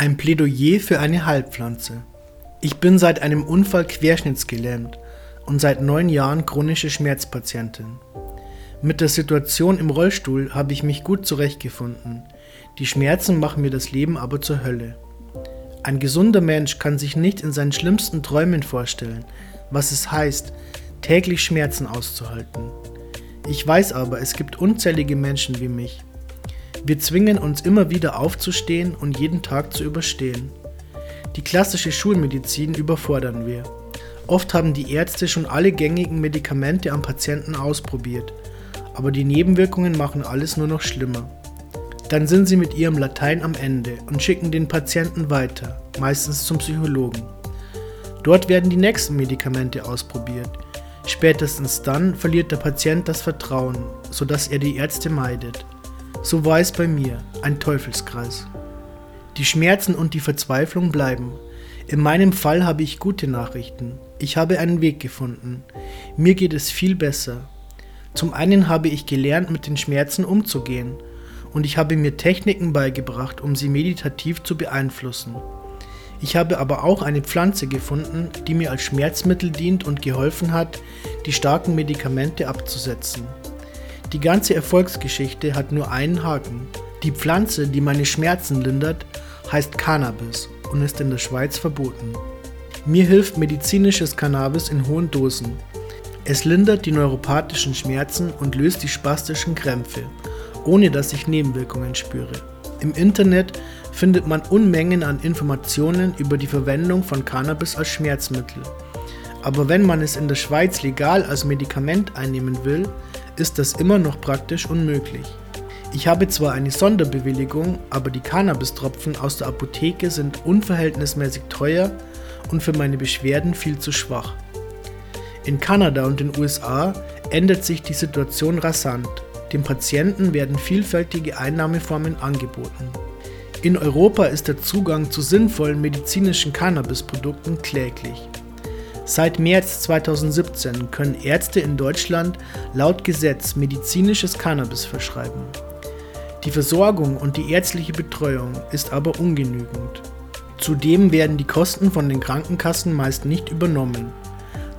Ein Plädoyer für eine Heilpflanze. Ich bin seit einem Unfall querschnittsgelähmt und seit neun Jahren chronische Schmerzpatientin. Mit der Situation im Rollstuhl habe ich mich gut zurechtgefunden. Die Schmerzen machen mir das Leben aber zur Hölle. Ein gesunder Mensch kann sich nicht in seinen schlimmsten Träumen vorstellen, was es heißt, täglich Schmerzen auszuhalten. Ich weiß aber, es gibt unzählige Menschen wie mich, wir zwingen uns immer wieder aufzustehen und jeden Tag zu überstehen. Die klassische Schulmedizin überfordern wir. Oft haben die Ärzte schon alle gängigen Medikamente am Patienten ausprobiert, aber die Nebenwirkungen machen alles nur noch schlimmer. Dann sind sie mit ihrem Latein am Ende und schicken den Patienten weiter, meistens zum Psychologen. Dort werden die nächsten Medikamente ausprobiert. Spätestens dann verliert der Patient das Vertrauen, sodass er die Ärzte meidet. So war es bei mir, ein Teufelskreis. Die Schmerzen und die Verzweiflung bleiben. In meinem Fall habe ich gute Nachrichten. Ich habe einen Weg gefunden. Mir geht es viel besser. Zum einen habe ich gelernt, mit den Schmerzen umzugehen. Und ich habe mir Techniken beigebracht, um sie meditativ zu beeinflussen. Ich habe aber auch eine Pflanze gefunden, die mir als Schmerzmittel dient und geholfen hat, die starken Medikamente abzusetzen. Die ganze Erfolgsgeschichte hat nur einen Haken. Die Pflanze, die meine Schmerzen lindert, heißt Cannabis und ist in der Schweiz verboten. Mir hilft medizinisches Cannabis in hohen Dosen. Es lindert die neuropathischen Schmerzen und löst die spastischen Krämpfe, ohne dass ich Nebenwirkungen spüre. Im Internet findet man Unmengen an Informationen über die Verwendung von Cannabis als Schmerzmittel. Aber wenn man es in der Schweiz legal als Medikament einnehmen will, ist das immer noch praktisch unmöglich. Ich habe zwar eine Sonderbewilligung, aber die Cannabistropfen aus der Apotheke sind unverhältnismäßig teuer und für meine Beschwerden viel zu schwach. In Kanada und den USA ändert sich die Situation rasant. Dem Patienten werden vielfältige Einnahmeformen angeboten. In Europa ist der Zugang zu sinnvollen medizinischen Cannabisprodukten kläglich. Seit März 2017 können Ärzte in Deutschland laut Gesetz medizinisches Cannabis verschreiben. Die Versorgung und die ärztliche Betreuung ist aber ungenügend. Zudem werden die Kosten von den Krankenkassen meist nicht übernommen.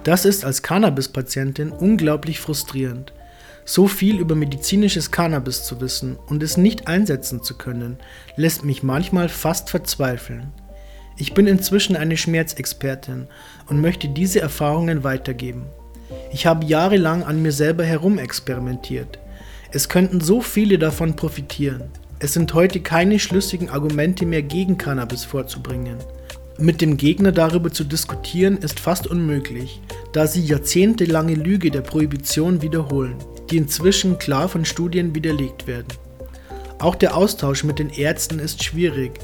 Das ist als Cannabis-Patientin unglaublich frustrierend. So viel über medizinisches Cannabis zu wissen und es nicht einsetzen zu können, lässt mich manchmal fast verzweifeln. Ich bin inzwischen eine Schmerzexpertin und möchte diese Erfahrungen weitergeben. Ich habe jahrelang an mir selber herumexperimentiert. Es könnten so viele davon profitieren. Es sind heute keine schlüssigen Argumente mehr gegen Cannabis vorzubringen. Mit dem Gegner darüber zu diskutieren ist fast unmöglich, da sie jahrzehntelange Lüge der Prohibition wiederholen, die inzwischen klar von Studien widerlegt werden. Auch der Austausch mit den Ärzten ist schwierig,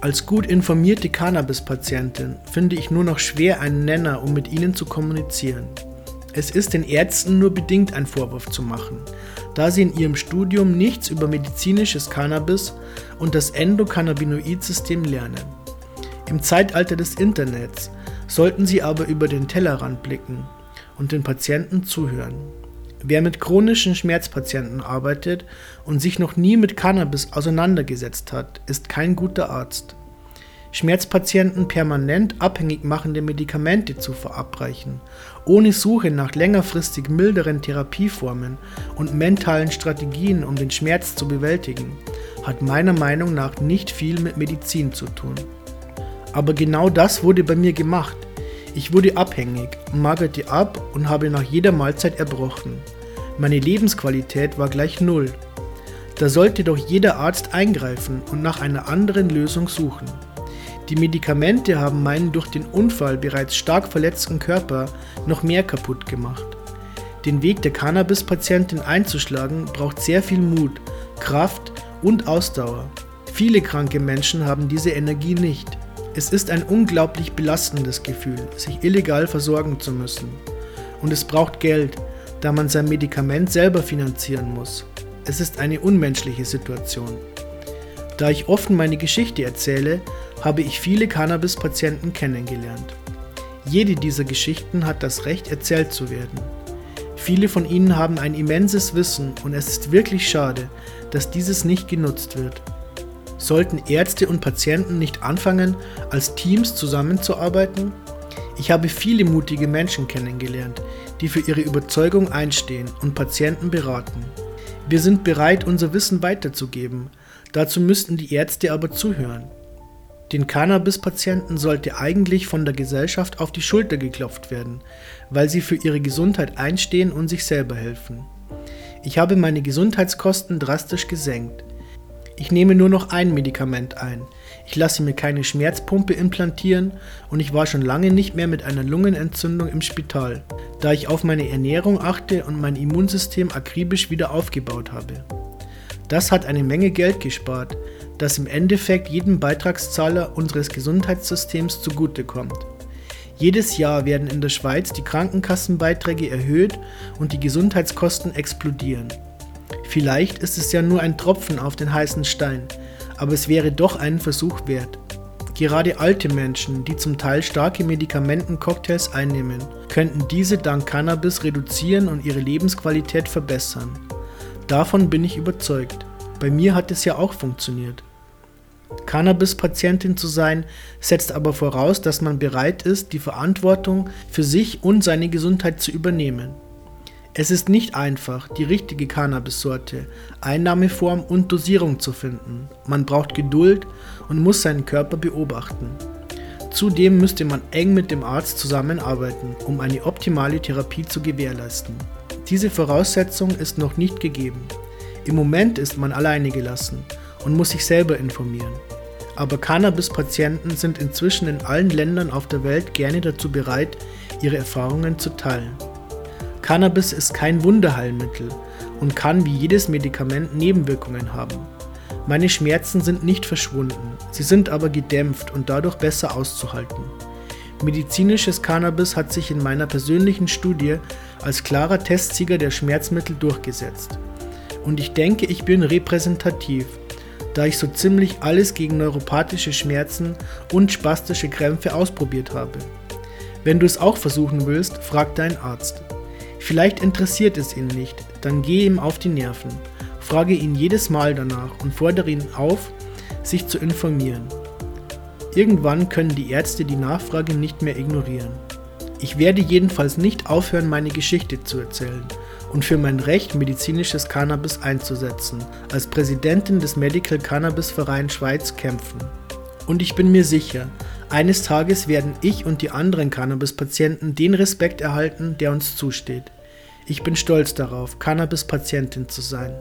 als gut informierte Cannabis-Patientin finde ich nur noch schwer einen Nenner, um mit ihnen zu kommunizieren. Es ist den Ärzten nur bedingt ein Vorwurf zu machen, da sie in ihrem Studium nichts über medizinisches Cannabis und das Endokannabinoid-System lernen. Im Zeitalter des Internets sollten sie aber über den Tellerrand blicken und den Patienten zuhören. Wer mit chronischen Schmerzpatienten arbeitet und sich noch nie mit Cannabis auseinandergesetzt hat, ist kein guter Arzt. Schmerzpatienten permanent abhängig machende Medikamente zu verabreichen, ohne Suche nach längerfristig milderen Therapieformen und mentalen Strategien, um den Schmerz zu bewältigen, hat meiner Meinung nach nicht viel mit Medizin zu tun. Aber genau das wurde bei mir gemacht. Ich wurde abhängig, magerte ab und habe nach jeder Mahlzeit erbrochen. Meine Lebensqualität war gleich null. Da sollte doch jeder Arzt eingreifen und nach einer anderen Lösung suchen. Die Medikamente haben meinen durch den Unfall bereits stark verletzten Körper noch mehr kaputt gemacht. Den Weg der Cannabis-Patientin einzuschlagen braucht sehr viel Mut, Kraft und Ausdauer. Viele kranke Menschen haben diese Energie nicht. Es ist ein unglaublich belastendes Gefühl, sich illegal versorgen zu müssen. Und es braucht Geld, da man sein Medikament selber finanzieren muss. Es ist eine unmenschliche Situation. Da ich offen meine Geschichte erzähle, habe ich viele Cannabis-Patienten kennengelernt. Jede dieser Geschichten hat das Recht, erzählt zu werden. Viele von ihnen haben ein immenses Wissen und es ist wirklich schade, dass dieses nicht genutzt wird. Sollten Ärzte und Patienten nicht anfangen, als Teams zusammenzuarbeiten? Ich habe viele mutige Menschen kennengelernt, die für ihre Überzeugung einstehen und Patienten beraten. Wir sind bereit, unser Wissen weiterzugeben. Dazu müssten die Ärzte aber zuhören. Den Cannabis-Patienten sollte eigentlich von der Gesellschaft auf die Schulter geklopft werden, weil sie für ihre Gesundheit einstehen und sich selber helfen. Ich habe meine Gesundheitskosten drastisch gesenkt. Ich nehme nur noch ein Medikament ein. Ich lasse mir keine Schmerzpumpe implantieren und ich war schon lange nicht mehr mit einer Lungenentzündung im Spital, da ich auf meine Ernährung achte und mein Immunsystem akribisch wieder aufgebaut habe. Das hat eine Menge Geld gespart, das im Endeffekt jedem Beitragszahler unseres Gesundheitssystems zugutekommt. Jedes Jahr werden in der Schweiz die Krankenkassenbeiträge erhöht und die Gesundheitskosten explodieren. Vielleicht ist es ja nur ein Tropfen auf den heißen Stein, aber es wäre doch einen Versuch wert. Gerade alte Menschen, die zum Teil starke Medikamentencocktails einnehmen, könnten diese dank Cannabis reduzieren und ihre Lebensqualität verbessern. Davon bin ich überzeugt. Bei mir hat es ja auch funktioniert. Cannabis-Patientin zu sein, setzt aber voraus, dass man bereit ist, die Verantwortung für sich und seine Gesundheit zu übernehmen. Es ist nicht einfach, die richtige Cannabis-Sorte, Einnahmeform und Dosierung zu finden. Man braucht Geduld und muss seinen Körper beobachten. Zudem müsste man eng mit dem Arzt zusammenarbeiten, um eine optimale Therapie zu gewährleisten. Diese Voraussetzung ist noch nicht gegeben. Im Moment ist man alleine gelassen und muss sich selber informieren. Aber Cannabis-Patienten sind inzwischen in allen Ländern auf der Welt gerne dazu bereit, ihre Erfahrungen zu teilen. Cannabis ist kein Wunderheilmittel und kann wie jedes Medikament Nebenwirkungen haben. Meine Schmerzen sind nicht verschwunden, sie sind aber gedämpft und dadurch besser auszuhalten. Medizinisches Cannabis hat sich in meiner persönlichen Studie als klarer Testsieger der Schmerzmittel durchgesetzt. Und ich denke, ich bin repräsentativ, da ich so ziemlich alles gegen neuropathische Schmerzen und spastische Krämpfe ausprobiert habe. Wenn du es auch versuchen willst, frag deinen Arzt. Vielleicht interessiert es ihn nicht, dann geh ihm auf die Nerven. Frage ihn jedes Mal danach und fordere ihn auf, sich zu informieren. Irgendwann können die Ärzte die Nachfrage nicht mehr ignorieren. Ich werde jedenfalls nicht aufhören, meine Geschichte zu erzählen und für mein Recht, medizinisches Cannabis einzusetzen, als Präsidentin des Medical Cannabis Verein Schweiz kämpfen. Und ich bin mir sicher, eines Tages werden ich und die anderen Cannabis-Patienten den Respekt erhalten, der uns zusteht. Ich bin stolz darauf, Cannabis-Patientin zu sein.